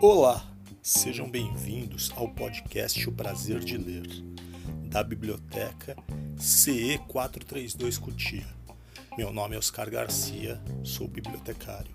Olá, sejam bem-vindos ao podcast O Prazer de Ler, da biblioteca CE 432 Cutia. Meu nome é Oscar Garcia, sou bibliotecário.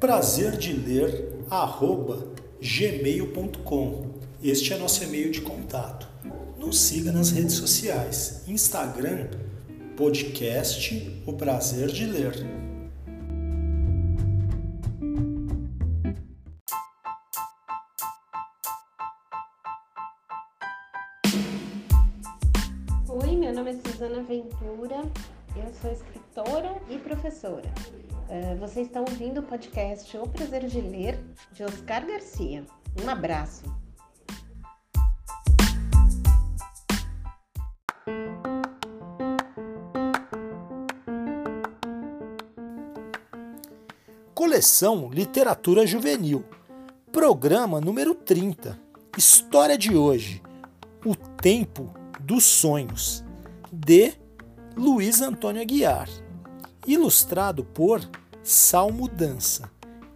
Prazer de ler arroba gmail.com. Este é nosso e-mail de contato. Nos siga nas redes sociais: Instagram, podcast O Prazer de Ler. Oi, meu nome é Suzana Ventura, eu sou escritora e professora. Uh, você está ouvindo o podcast O Prazer de Ler, de Oscar Garcia. Um abraço! Coleção Literatura Juvenil, programa número 30. História de hoje: O Tempo dos Sonhos, de Luiz Antônio Aguiar. Ilustrado por Salmo Dança,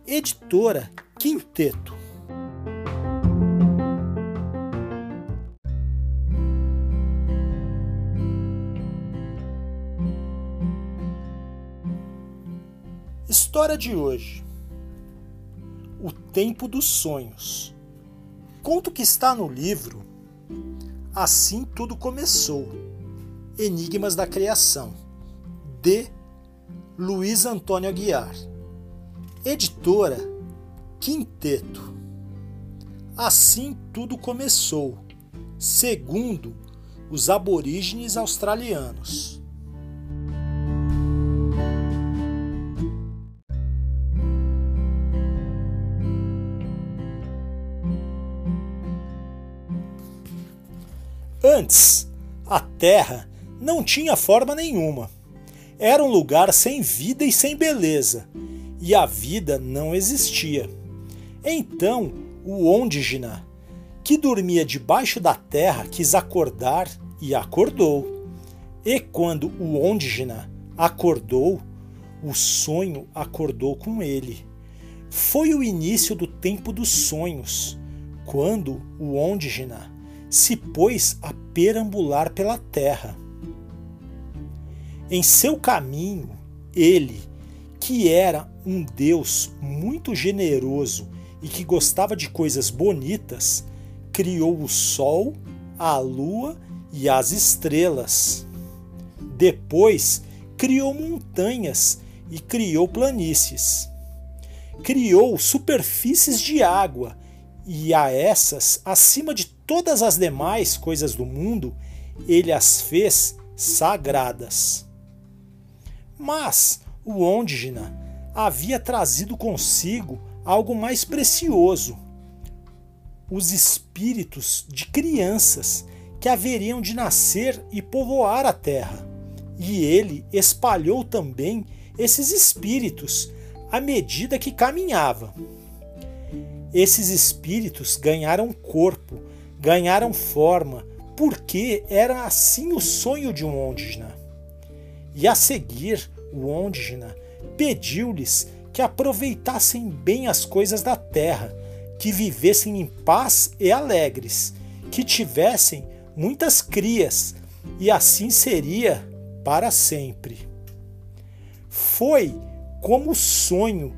editora Quinteto. História de hoje: O Tempo dos Sonhos. Conto que está no livro Assim Tudo Começou Enigmas da Criação, de Luiz Antônio Aguiar. Editora Quinteto. Assim tudo começou, segundo os aborígenes australianos. Antes, a Terra não tinha forma nenhuma. Era um lugar sem vida e sem beleza, e a vida não existia. Então, o Ondígena, que dormia debaixo da terra, quis acordar e acordou. E quando o Ondígena acordou, o sonho acordou com ele. Foi o início do tempo dos sonhos, quando o Ondígena se pôs a perambular pela terra. Em seu caminho, ele, que era um Deus muito generoso e que gostava de coisas bonitas, criou o sol, a lua e as estrelas. Depois, criou montanhas e criou planícies. Criou superfícies de água e a essas, acima de todas as demais coisas do mundo, ele as fez sagradas. Mas o Ondina havia trazido consigo algo mais precioso: os espíritos de crianças que haveriam de nascer e povoar a terra. E ele espalhou também esses espíritos à medida que caminhava. Esses espíritos ganharam corpo, ganharam forma, porque era assim o sonho de um Ondina. E a seguir, o Ondina pediu-lhes que aproveitassem bem as coisas da terra, que vivessem em paz e alegres, que tivessem muitas crias, e assim seria para sempre. Foi como sonho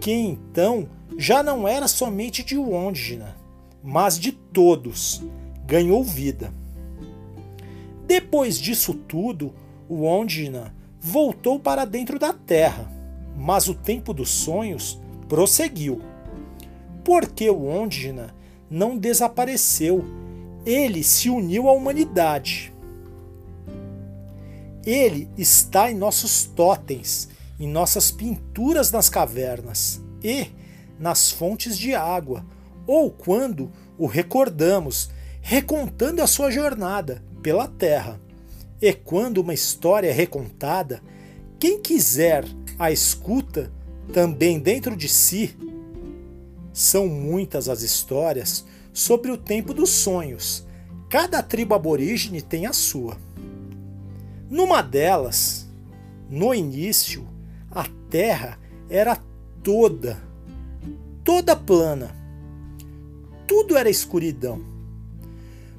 que então já não era somente de Ondina, mas de todos, ganhou vida. Depois disso tudo, o Ondina voltou para dentro da terra, mas o tempo dos sonhos prosseguiu. Porque o Ondina não desapareceu, ele se uniu à humanidade. Ele está em nossos totens, em nossas pinturas nas cavernas e nas fontes de água, ou quando o recordamos, recontando a sua jornada pela terra. E quando uma história é recontada, quem quiser a escuta também dentro de si. São muitas as histórias sobre o tempo dos sonhos. Cada tribo aborígene tem a sua. Numa delas, no início, a terra era toda, toda plana. Tudo era escuridão.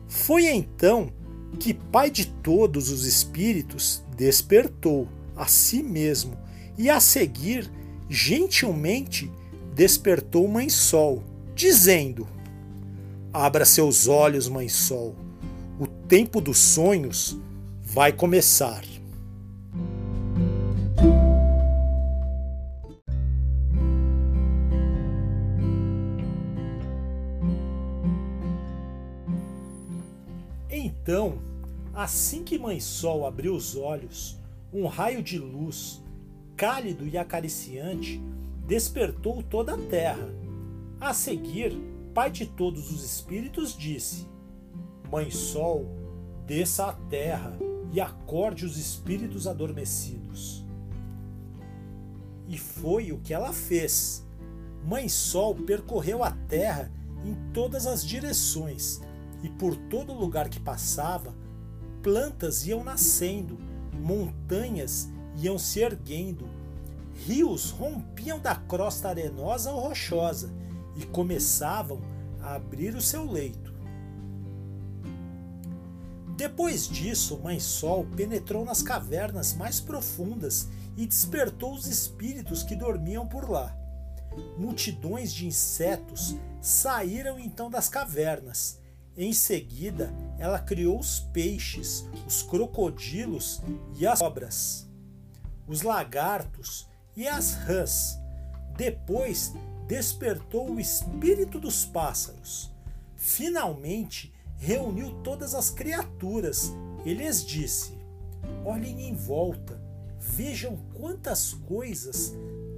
Foi então que Pai de todos os espíritos despertou a si mesmo e a seguir, gentilmente, despertou Mãe Sol, dizendo: Abra seus olhos, Mãe Sol, o tempo dos sonhos vai começar. Então, assim que Mãe Sol abriu os olhos, um raio de luz, cálido e acariciante, despertou toda a terra. A seguir, Pai de todos os espíritos disse: Mãe Sol, desça à terra e acorde os espíritos adormecidos. E foi o que ela fez. Mãe Sol percorreu a terra em todas as direções, e por todo lugar que passava, plantas iam nascendo, montanhas iam se erguendo, rios rompiam da crosta arenosa ou rochosa e começavam a abrir o seu leito. Depois disso, Mãe Sol penetrou nas cavernas mais profundas e despertou os espíritos que dormiam por lá. Multidões de insetos saíram então das cavernas. Em seguida, ela criou os peixes, os crocodilos e as cobras, os lagartos e as rãs. Depois, despertou o espírito dos pássaros. Finalmente, reuniu todas as criaturas e lhes disse: Olhem em volta, vejam quantas coisas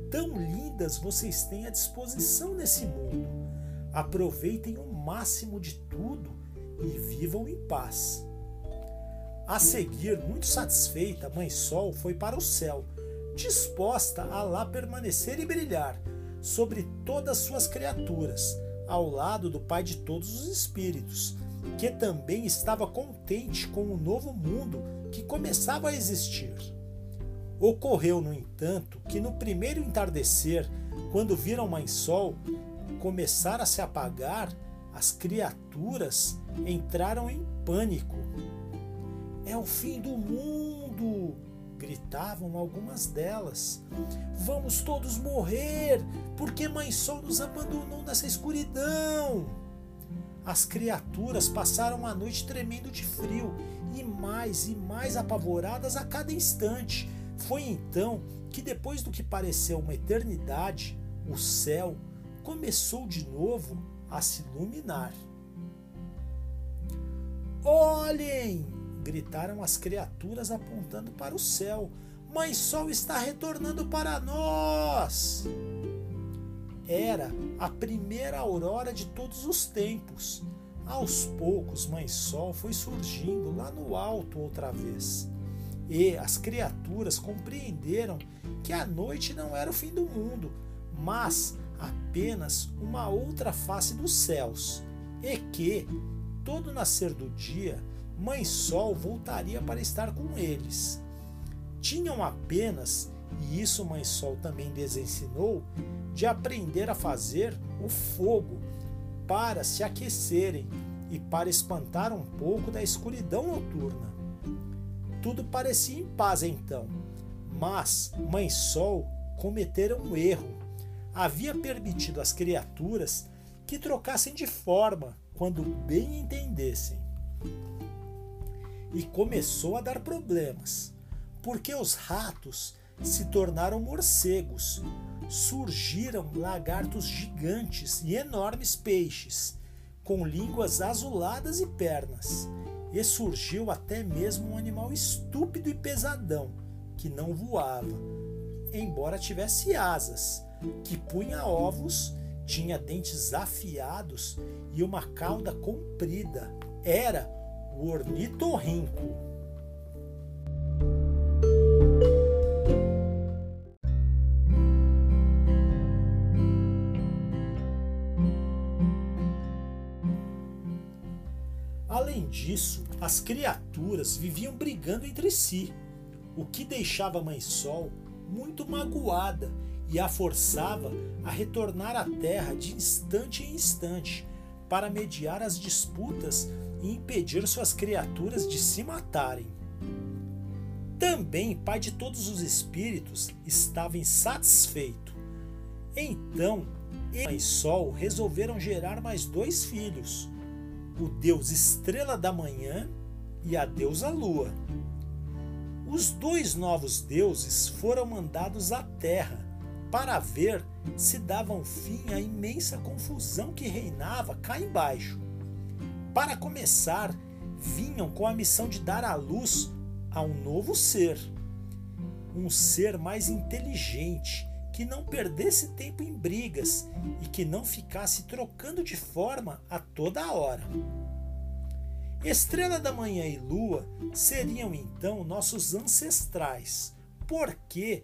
tão lindas vocês têm à disposição nesse mundo. Aproveitem o máximo de tudo e vivam em paz. A seguir, muito satisfeita, a Mãe Sol foi para o céu, disposta a lá permanecer e brilhar sobre todas suas criaturas, ao lado do Pai de todos os espíritos, que também estava contente com o novo mundo que começava a existir. Ocorreu, no entanto, que no primeiro entardecer, quando viram Mãe Sol começar a se apagar, as criaturas entraram em pânico. É o fim do mundo! gritavam algumas delas. Vamos todos morrer, porque Mãe Sol nos abandonou nessa escuridão. As criaturas passaram a noite tremendo de frio e mais e mais apavoradas a cada instante. Foi então que, depois do que pareceu uma eternidade, o céu começou de novo a se iluminar. Olhem! gritaram as criaturas apontando para o céu. Mãe Sol está retornando para nós! Era a primeira aurora de todos os tempos. Aos poucos, Mãe Sol foi surgindo lá no alto outra vez. E as criaturas compreenderam que a noite não era o fim do mundo, mas apenas uma outra face dos céus, e que, todo nascer do dia, Mãe Sol voltaria para estar com eles. Tinham apenas, e isso Mãe Sol também lhes ensinou, de aprender a fazer o fogo para se aquecerem e para espantar um pouco da escuridão noturna. Tudo parecia em paz então, mas Mãe Sol cometera um erro havia permitido às criaturas que trocassem de forma quando bem entendessem. E começou a dar problemas. porque os ratos se tornaram morcegos, surgiram lagartos gigantes e enormes peixes, com línguas azuladas e pernas, e surgiu até mesmo um animal estúpido e pesadão, que não voava, embora tivesse asas, que punha ovos, tinha dentes afiados e uma cauda comprida. Era o ornitorrinco. Além disso, as criaturas viviam brigando entre si, o que deixava a Mãe Sol muito magoada e a forçava a retornar à Terra de instante em instante para mediar as disputas e impedir suas criaturas de se matarem. Também Pai de todos os espíritos estava insatisfeito. Então, ele e Sol resolveram gerar mais dois filhos, o deus Estrela da Manhã e a deusa Lua. Os dois novos deuses foram mandados à Terra para ver se davam fim à imensa confusão que reinava cá embaixo. Para começar, vinham com a missão de dar à luz a um novo ser, um ser mais inteligente, que não perdesse tempo em brigas e que não ficasse trocando de forma a toda hora. Estrela da Manhã e Lua seriam então nossos ancestrais, porque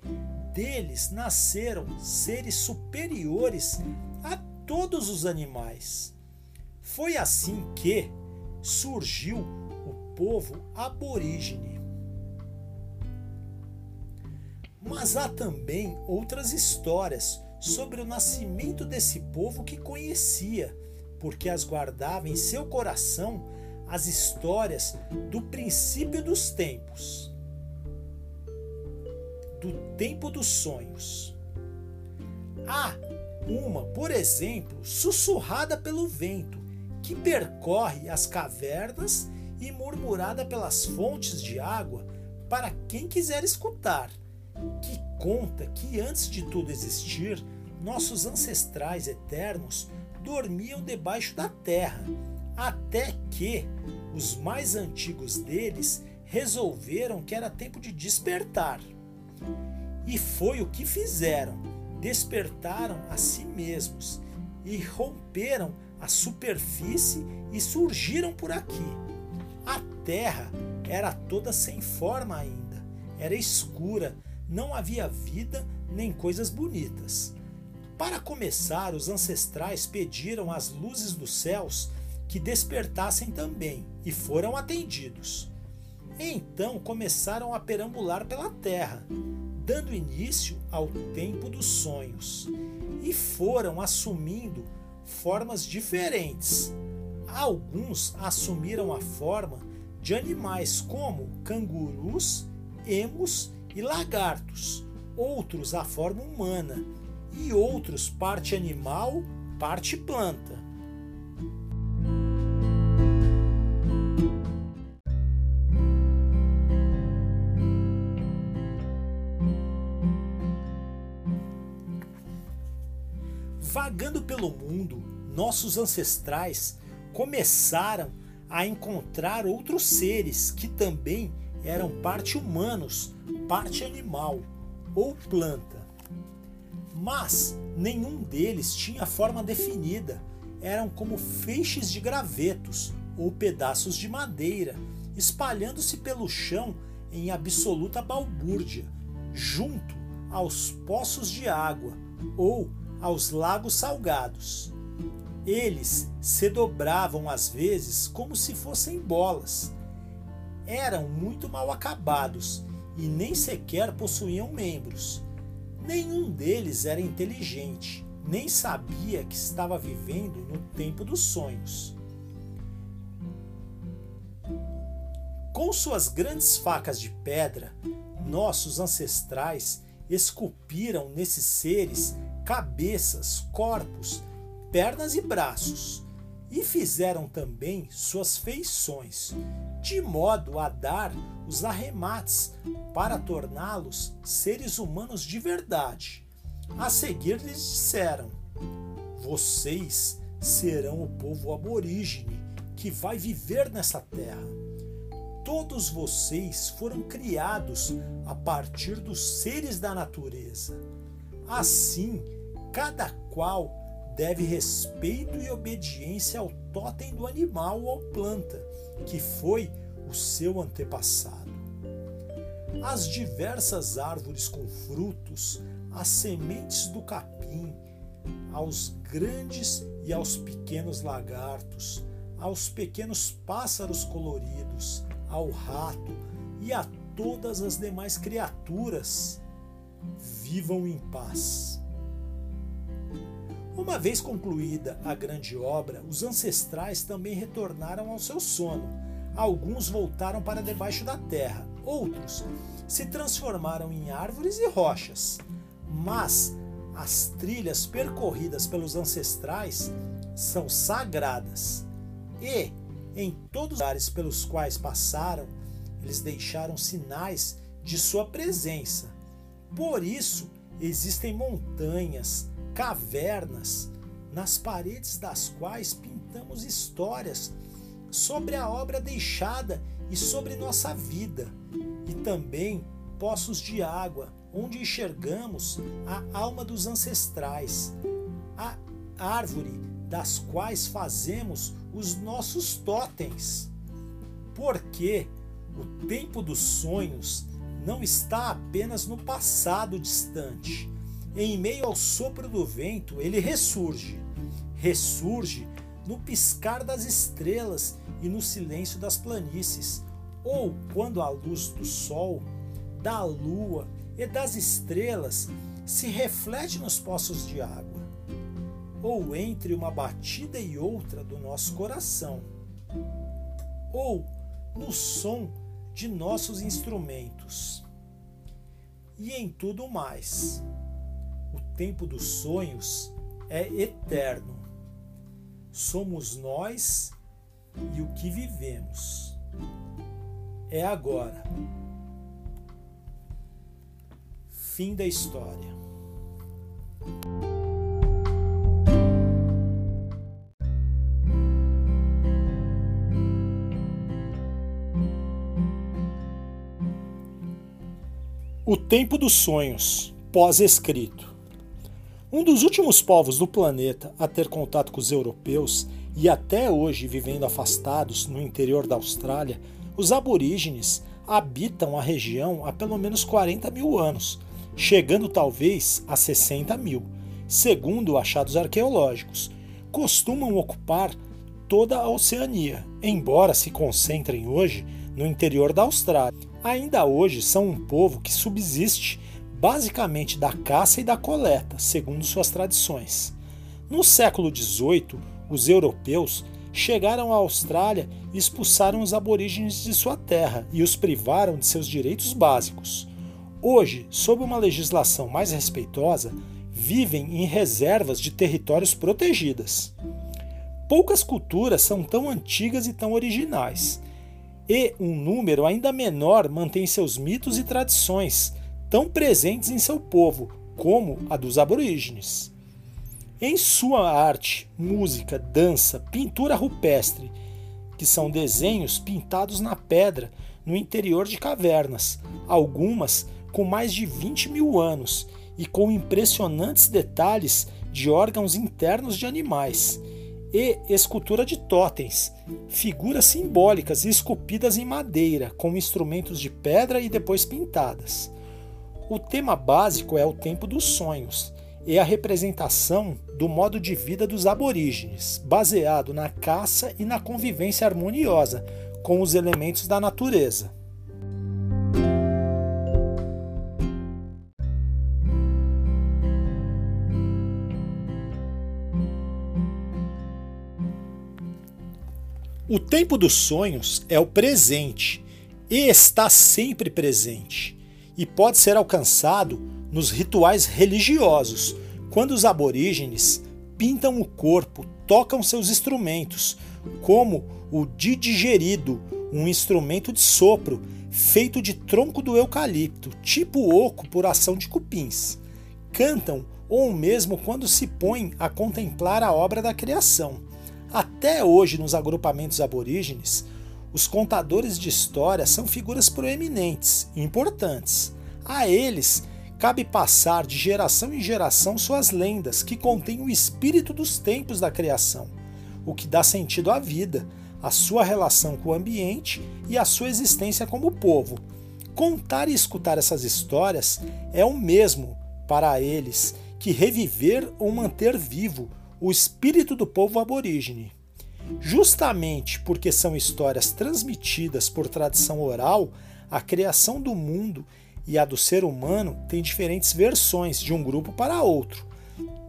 deles nasceram seres superiores a todos os animais. Foi assim que surgiu o povo aborígene. Mas há também outras histórias sobre o nascimento desse povo que conhecia, porque as guardava em seu coração as histórias do princípio dos tempos, do tempo dos sonhos. Há uma, por exemplo, sussurrada pelo vento, que percorre as cavernas e murmurada pelas fontes de água para quem quiser escutar que conta que antes de tudo existir, nossos ancestrais eternos dormiam debaixo da terra, até que os mais antigos deles resolveram que era tempo de despertar. E foi o que fizeram: despertaram a si mesmos e romperam a superfície e surgiram por aqui. A terra era toda sem forma ainda, era escura, não havia vida nem coisas bonitas. Para começar, os ancestrais pediram às luzes dos céus que despertassem também e foram atendidos. Então começaram a perambular pela terra, dando início ao tempo dos sonhos, e foram assumindo formas diferentes. Alguns assumiram a forma de animais como cangurus, emos e lagartos, outros a forma humana e outros parte animal, parte planta. Vagando pelo mundo, nossos ancestrais começaram a encontrar outros seres que também eram parte humanos, parte animal ou planta. Mas nenhum deles tinha forma definida, eram como feixes de gravetos ou pedaços de madeira, espalhando-se pelo chão em absoluta balbúrdia, junto aos poços de água ou aos lagos salgados. Eles se dobravam às vezes como se fossem bolas, eram muito mal acabados e nem sequer possuíam membros. Nenhum deles era inteligente, nem sabia que estava vivendo no tempo dos sonhos. Com suas grandes facas de pedra, nossos ancestrais esculpiram nesses seres cabeças, corpos, pernas e braços, e fizeram também suas feições, de modo a dar os arremates para torná-los seres humanos de verdade. A seguir lhes disseram: Vocês serão o povo aborígene que vai viver nessa terra. Todos vocês foram criados a partir dos seres da natureza. Assim, cada qual deve respeito e obediência ao totem do animal ou planta, que foi o seu antepassado. As diversas árvores com frutos, as sementes do capim, aos grandes e aos pequenos lagartos, aos pequenos pássaros coloridos, ao rato e a todas as demais criaturas, vivam em paz. Uma vez concluída a grande obra, os ancestrais também retornaram ao seu sono. Alguns voltaram para debaixo da terra, outros se transformaram em árvores e rochas. Mas as trilhas percorridas pelos ancestrais são sagradas e, em todos os lugares pelos quais passaram, eles deixaram sinais de sua presença. Por isso, existem montanhas, cavernas, nas paredes das quais pintamos histórias sobre a obra deixada e sobre nossa vida, e também poços de água, onde enxergamos a alma dos ancestrais, a árvore das quais fazemos os nossos totens. Porque o tempo dos sonhos não está apenas no passado distante. Em meio ao sopro do vento, ele ressurge. Ressurge no piscar das estrelas e no silêncio das planícies, ou quando a luz do sol, da lua e das estrelas se reflete nos poços de água, ou entre uma batida e outra do nosso coração, ou no som de nossos instrumentos. E em tudo mais. Tempo dos sonhos é eterno. Somos nós e o que vivemos. É agora. Fim da história. O Tempo dos Sonhos, pós-escrito. Um dos últimos povos do planeta a ter contato com os europeus e até hoje vivendo afastados no interior da Austrália, os aborígenes habitam a região há pelo menos 40 mil anos, chegando talvez a 60 mil, segundo achados arqueológicos. Costumam ocupar toda a Oceania, embora se concentrem hoje no interior da Austrália. Ainda hoje são um povo que subsiste basicamente da caça e da coleta, segundo suas tradições. No século XVIII, os europeus chegaram à Austrália e expulsaram os aborígenes de sua terra e os privaram de seus direitos básicos. Hoje, sob uma legislação mais respeitosa, vivem em reservas de territórios protegidas. Poucas culturas são tão antigas e tão originais, e um número ainda menor mantém seus mitos e tradições, tão presentes em seu povo como a dos aborígenes. Em sua arte, música, dança, pintura rupestre, que são desenhos pintados na pedra no interior de cavernas, algumas com mais de 20 mil anos e com impressionantes detalhes de órgãos internos de animais, e escultura de totens, figuras simbólicas esculpidas em madeira, com instrumentos de pedra e depois pintadas. O tema básico é o tempo dos sonhos e a representação do modo de vida dos aborígenes, baseado na caça e na convivência harmoniosa com os elementos da natureza. O tempo dos sonhos é o presente e está sempre presente, e pode ser alcançado nos rituais religiosos, quando os aborígenes pintam o corpo, tocam seus instrumentos, como o didgerido, um instrumento de sopro feito de tronco do eucalipto, tipo oco por ação de cupins. Cantam ou mesmo quando se põem a contemplar a obra da criação. Até hoje, nos agrupamentos aborígenes, os contadores de histórias são figuras proeminentes e importantes. A eles cabe passar de geração em geração suas lendas, que contêm o espírito dos tempos da criação, o que dá sentido à vida, a sua relação com o ambiente e a sua existência como povo. Contar e escutar essas histórias é o mesmo para eles que reviver ou manter vivo o espírito do povo aborígene. Justamente porque são histórias transmitidas por tradição oral, a criação do mundo e a do ser humano tem diferentes versões de um grupo para outro.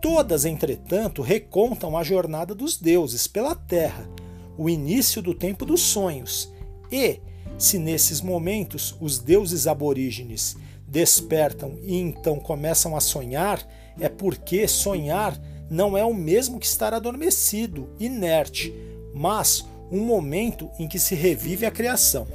Todas, entretanto, recontam a jornada dos deuses pela terra, o início do tempo dos sonhos. E, se nesses momentos os deuses aborígenes despertam e então começam a sonhar, é porque sonhar não é o mesmo que estar adormecido, inerte, mas um momento em que se revive a criação.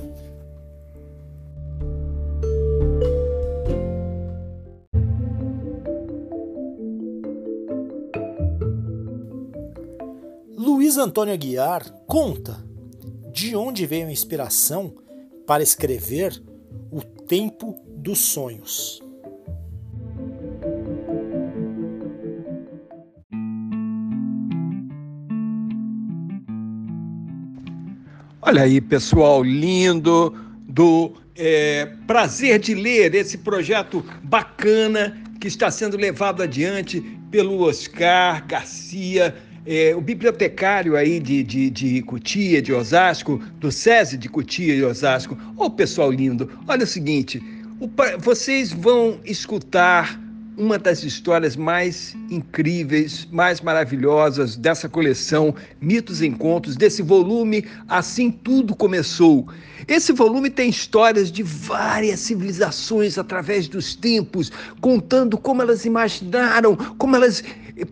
Luiz Antônio Aguiar conta de onde veio a inspiração para escrever O Tempo dos Sonhos. Olha aí, pessoal lindo do é, Prazer de Ler, esse projeto bacana que está sendo levado adiante pelo Oscar Garcia é, o bibliotecário aí de, de, de Cotia, de Osasco, do SESI de Cotia e Osasco. Ô, oh, pessoal lindo, olha o seguinte, o, vocês vão escutar uma das histórias mais incríveis, mais maravilhosas dessa coleção Mitos e Encontros, desse volume Assim Tudo Começou. Esse volume tem histórias de várias civilizações através dos tempos, contando como elas imaginaram, como elas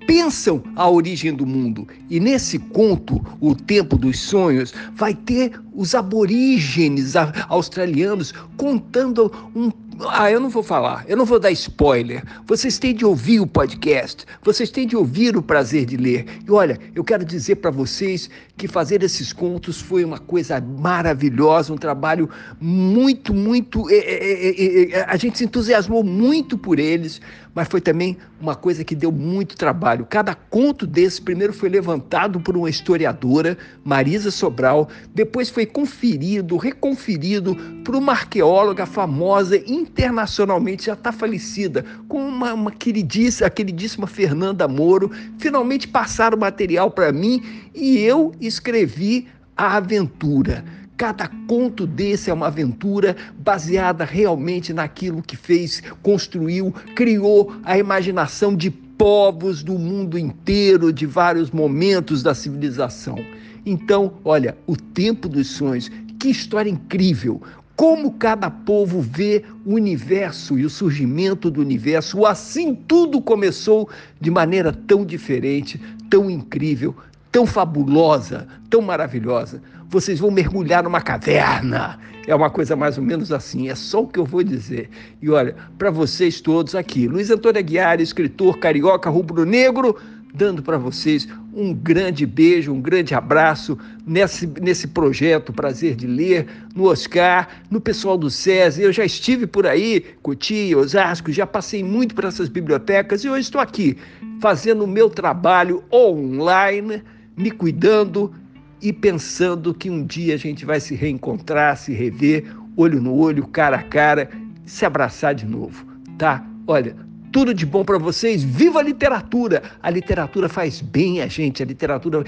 pensam a origem do mundo. E nesse conto, O Tempo dos Sonhos, vai ter os aborígenes australianos contando um ah, eu não vou falar, eu não vou dar spoiler. Vocês têm de ouvir o podcast, vocês têm de ouvir o prazer de ler. E olha, eu quero dizer para vocês que fazer esses contos foi uma coisa maravilhosa, um trabalho muito, muito. É, é, é, a gente se entusiasmou muito por eles, mas foi também uma coisa que deu muito trabalho. Cada conto desse primeiro foi levantado por uma historiadora, Marisa Sobral, depois foi conferido, reconferido por uma arqueóloga famosa internacionalmente, já está falecida, com uma, uma queridíssima, a queridíssima Fernanda Moro. Finalmente passaram o material para mim e eu escrevi a aventura. Cada conto desse é uma aventura baseada realmente naquilo que fez, construiu, criou a imaginação de povos do mundo inteiro, de vários momentos da civilização. Então, olha, o tempo dos sonhos, que história incrível! Como cada povo vê o universo e o surgimento do universo, assim tudo começou de maneira tão diferente, tão incrível, tão fabulosa, tão maravilhosa. Vocês vão mergulhar numa caverna. É uma coisa mais ou menos assim, é só o que eu vou dizer. E olha, para vocês todos aqui, Luiz Antônio Aguiar, escritor carioca rubro-negro, dando para vocês um grande beijo, um grande abraço nesse, nesse projeto Prazer de Ler, no Oscar, no pessoal do SESI. Eu já estive por aí, Cotia, Osasco, já passei muito por essas bibliotecas e hoje estou aqui fazendo o meu trabalho online me cuidando e pensando que um dia a gente vai se reencontrar, se rever, olho no olho, cara a cara, se abraçar de novo, tá? Olha, tudo de bom para vocês. Viva a literatura! A literatura faz bem a gente, a literatura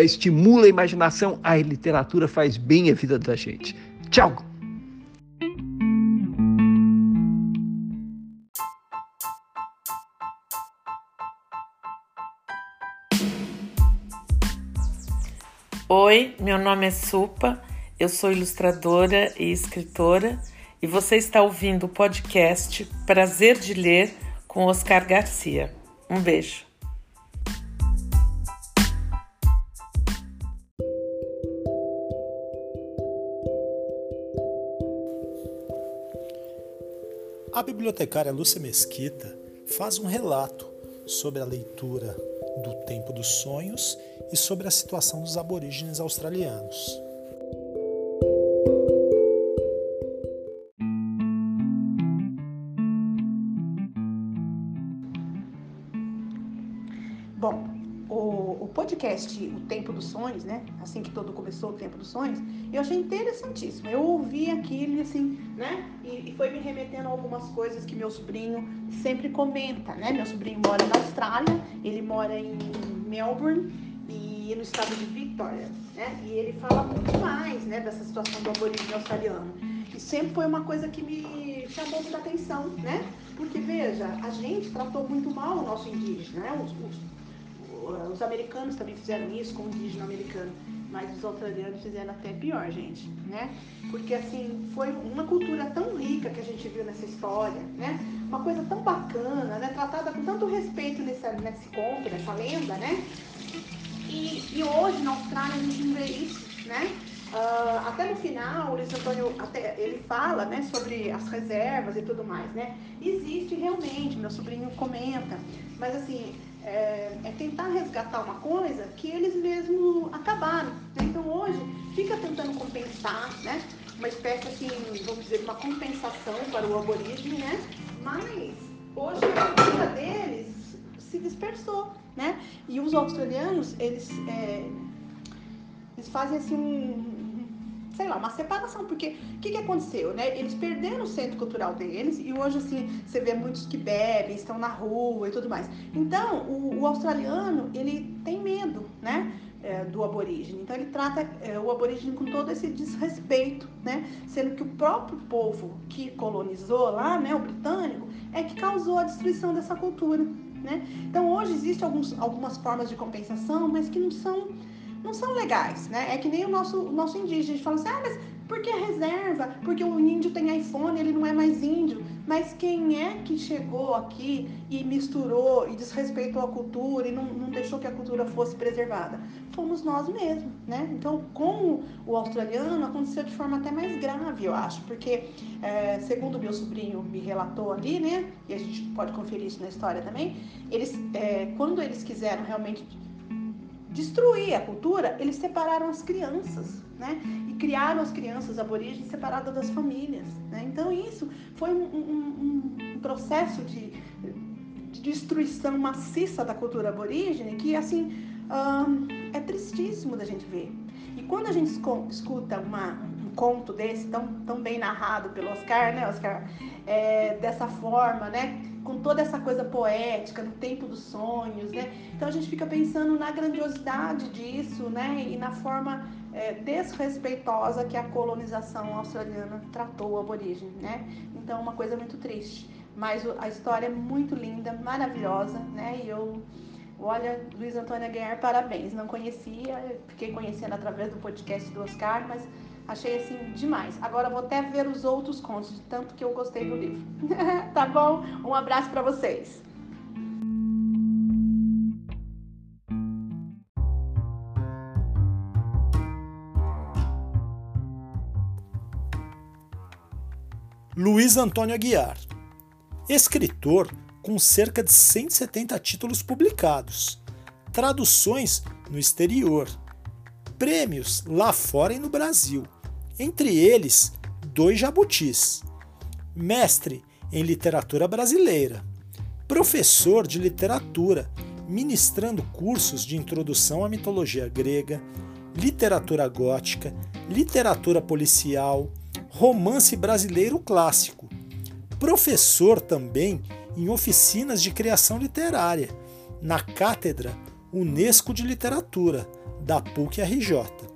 estimula a imaginação, a literatura faz bem a vida da gente. Tchau! Oi, meu nome é Supa, eu sou ilustradora e escritora e você está ouvindo o podcast Prazer de Ler com Oscar Garcia. Um beijo. A bibliotecária Lúcia Mesquita faz um relato sobre a leitura do Tempo dos Sonhos e sobre a situação dos aborígenes australianos. Podcast O Tempo dos Sonhos, né? Assim que todo começou o Tempo dos Sonhos, eu achei interessantíssimo. Eu ouvi aquilo assim, né? E, e, foi me remetendo a algumas coisas que meu sobrinho sempre comenta, né? Meu sobrinho mora na Austrália, ele mora em Melbourne e no estado de Victoria, né? E ele fala muito mais, né? Dessa situação do aborígene australiano. E sempre foi uma coisa que me chamou muita atenção, né? Porque veja, a gente tratou muito mal o nosso indígena, né? Os, os, os americanos também fizeram isso com o indígena americano, mas os australianos fizeram até pior, gente, né? Porque assim, foi uma cultura tão rica que a gente viu nessa história, né? Uma coisa tão bacana, né? Tratada com tanto respeito nessa, nesse conto, nessa lenda, né? E, e hoje na Austrália a gente não vê isso, né? Uh, até no final, o Luiz Antônio, até, ele fala né, sobre as reservas e tudo mais, né? Existe realmente, meu sobrinho comenta, mas assim, é, é, tentar resgatar uma coisa que eles mesmos acabaram. Né? Então hoje fica tentando compensar, né? Uma espécie assim, vamos dizer, uma compensação para o aborígene, né? Mas hoje a cultura deles se dispersou, né? E os australianos, eles, é, eles fazem assim um, sei lá, uma separação, porque o que, que aconteceu, né? Eles perderam o centro cultural deles e hoje, assim, você vê muitos que bebem, estão na rua e tudo mais. Então, o, o australiano, ele tem medo, né? É, do aborígene. Então ele trata é, o aborígene com todo esse desrespeito, né? Sendo que o próprio povo que colonizou lá, né, o britânico, é que causou a destruição dessa cultura, né? Então hoje existem alguns, algumas formas de compensação, mas que não são não são legais, né? É que nem o nosso, o nosso indígena, a gente fala assim, ah, mas por que reserva? Porque o índio tem iPhone, ele não é mais índio. Mas quem é que chegou aqui e misturou e desrespeitou a cultura e não, não deixou que a cultura fosse preservada? Fomos nós mesmos, né? Então, com o australiano, aconteceu de forma até mais grave, eu acho, porque, é, segundo meu sobrinho me relatou ali, né? E a gente pode conferir isso na história também, eles, é, quando eles quiseram realmente destruir a cultura, eles separaram as crianças, né? E criaram as crianças aborígenes separadas das famílias, né? Então isso foi um, um, um processo de, de, destruição maciça da cultura aborígene que, assim, é tristíssimo da gente ver. E quando a gente escuta uma, um conto desse, tão, tão bem narrado pelo Oscar, né, Oscar? É, dessa forma, né? com toda essa coisa poética, no tempo dos sonhos, né? Então a gente fica pensando na grandiosidade disso, né? E na forma é, desrespeitosa que a colonização australiana tratou o aborígene, né? Então uma coisa muito triste. Mas a história é muito linda, maravilhosa, né? E eu Olha, Luiz Antônio Guerra, parabéns. Não conhecia, fiquei conhecendo através do podcast do Oscar, mas Achei assim demais. Agora vou até ver os outros contos, de tanto que eu gostei do livro. tá bom? Um abraço para vocês. Luiz Antônio Aguiar, escritor com cerca de 170 títulos publicados, traduções no exterior, prêmios lá fora e no Brasil entre eles dois jabutis. Mestre em literatura brasileira, professor de literatura, ministrando cursos de introdução à mitologia grega, literatura gótica, literatura policial, romance brasileiro clássico. Professor também em oficinas de criação literária, na Cátedra Unesco de Literatura, da PUC-RJ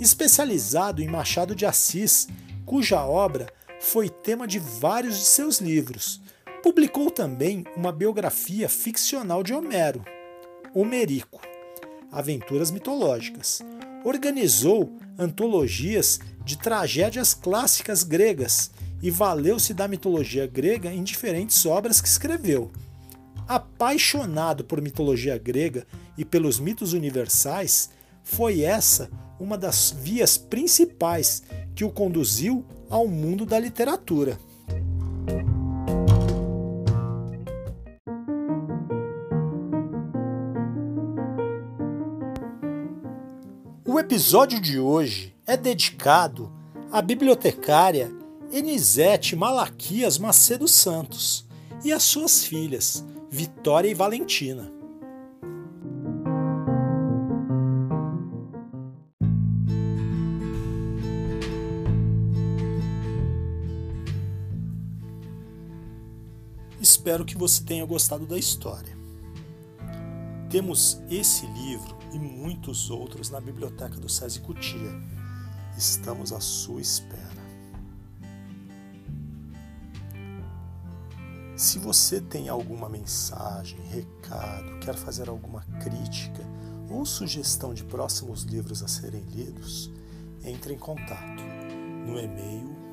especializado em Machado de Assis, cuja obra foi tema de vários de seus livros. Publicou também uma biografia ficcional de Homero, Homerico, Aventuras Mitológicas. Organizou antologias de tragédias clássicas gregas e valeu-se da mitologia grega em diferentes obras que escreveu. Apaixonado por mitologia grega e pelos mitos universais, foi essa uma das vias principais que o conduziu ao mundo da literatura. O episódio de hoje é dedicado à bibliotecária Enisete Malaquias Macedo Santos e às suas filhas, Vitória e Valentina. Espero que você tenha gostado da história. Temos esse livro e muitos outros na biblioteca do SESI Cutia. Estamos à sua espera. Se você tem alguma mensagem, recado, quer fazer alguma crítica ou sugestão de próximos livros a serem lidos, entre em contato no e-mail